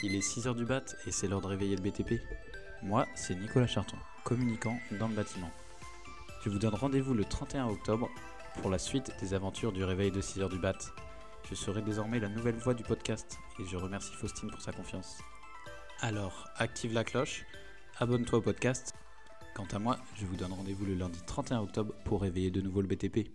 Il est 6h du bat et c'est l'heure de réveiller le BTP. Moi, c'est Nicolas Charton, communicant dans le bâtiment. Je vous donne rendez-vous le 31 octobre pour la suite des aventures du réveil de 6h du bat. Je serai désormais la nouvelle voix du podcast et je remercie Faustine pour sa confiance. Alors, active la cloche, abonne-toi au podcast. Quant à moi, je vous donne rendez-vous le lundi 31 octobre pour réveiller de nouveau le BTP.